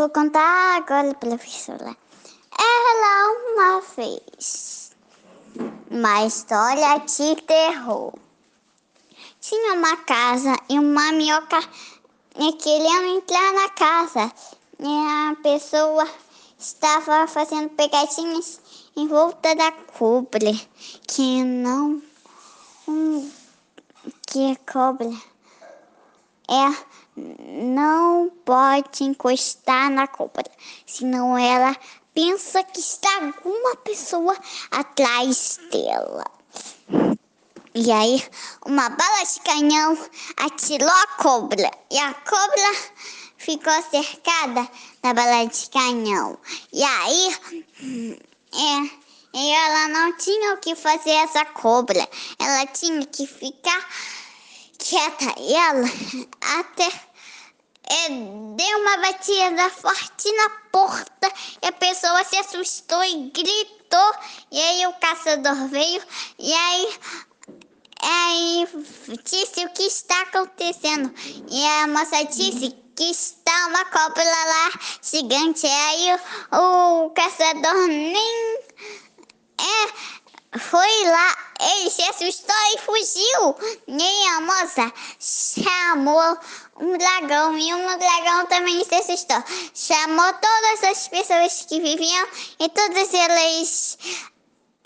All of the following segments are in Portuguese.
Vou contar agora, professora. Era uma vez uma história de terror. Tinha uma casa e uma minhoca queria entrar na casa. E a pessoa estava fazendo pegadinhas em volta da cobra, que não um, que cobra é não pode encostar na cobra, senão ela pensa que está alguma pessoa atrás dela. E aí, uma bala de canhão atirou a cobra e a cobra ficou cercada da bala de canhão. E aí, é, ela não tinha o que fazer essa cobra. Ela tinha que ficar quieta. Ela até é, deu uma batida forte na porta e a pessoa se assustou e gritou. E aí o caçador veio e aí, aí disse o que está acontecendo. E a moça disse que está uma cobra lá gigante. E aí o, o caçador nem é, foi lá, ele se assustou e fugiu. E a moça chamou um dragão e um dragão também se assustou. Chamou todas as pessoas que viviam e todas elas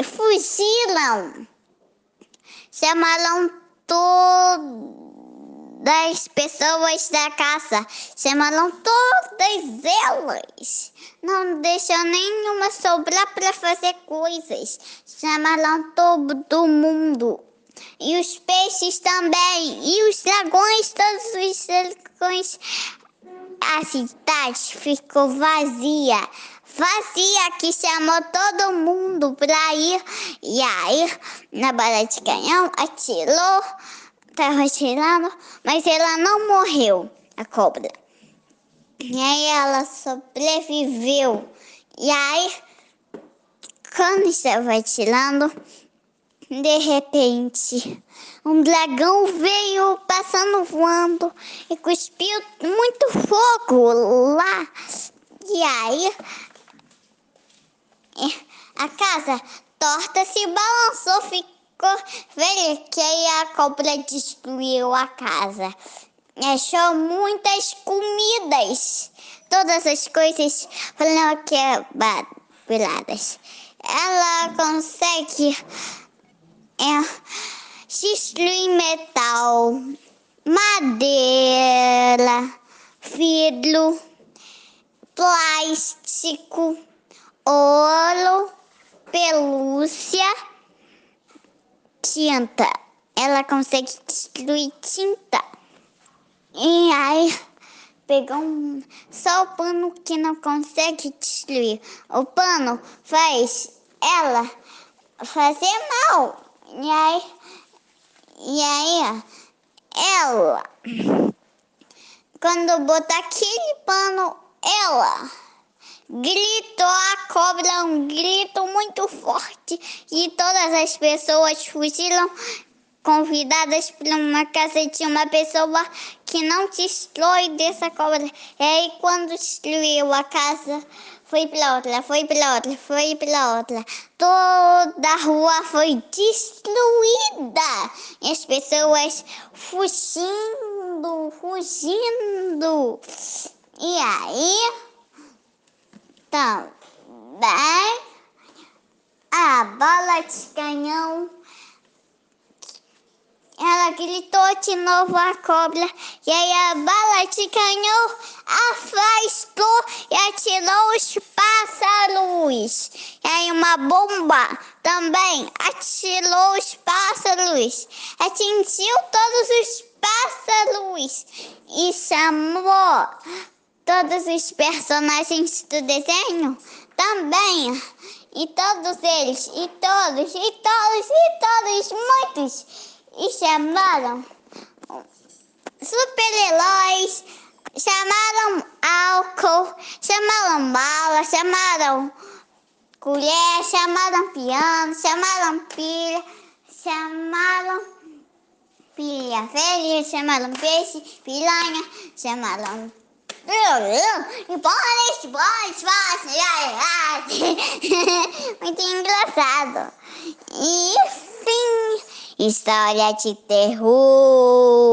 fugiram. Chamaram todas as pessoas da casa. Chamaram todas elas. Não deixou nenhuma sobrar para fazer coisas. Chamaram todo mundo. E os peixes também. E os dragões, todos os dragões. A cidade ficou vazia. Vazia que chamou todo mundo para ir. E aí, na bala de canhão, atirou. Tava atirando, mas ela não morreu, a cobra. E aí ela sobreviveu. E aí, quando estava atirando, de repente, um dragão veio passando voando e cuspiu muito fogo lá. E aí, a casa torta se balançou, ficou velha, que a cobra destruiu a casa. Achou muitas comidas, todas as coisas foram quebradas. Ela consegue é destruir metal, madeira, vidro, plástico, ouro, pelúcia, tinta. Ela consegue destruir tinta. E aí pegou um, só o pano que não consegue destruir. O pano faz ela fazer mal. E aí, e aí, ela, quando botar aquele pano, ela gritou a cobra um grito muito forte e todas as pessoas fugiram convidadas para uma casa de uma pessoa que não destrói dessa cobra. E aí quando destruiu a casa, foi para outra, foi para outra, foi para outra. Toda a rua foi destruída. E as pessoas fugindo, fugindo. E aí, também a bola de canhão ela gritou de novo a cobra e aí a bala de canhão afastou e atirou os pássaros. E aí uma bomba também atirou os pássaros, atingiu todos os pássaros e chamou todos os personagens do desenho também. E todos eles, e todos, e todos, e todos, muitos e chamaram super-heróis, chamaram álcool, chamaram bala, chamaram colher, chamaram piano, chamaram pilha, chamaram pilha velha, chamaram peixe, piranha, chamaram muito engraçado. E fim, história de terror.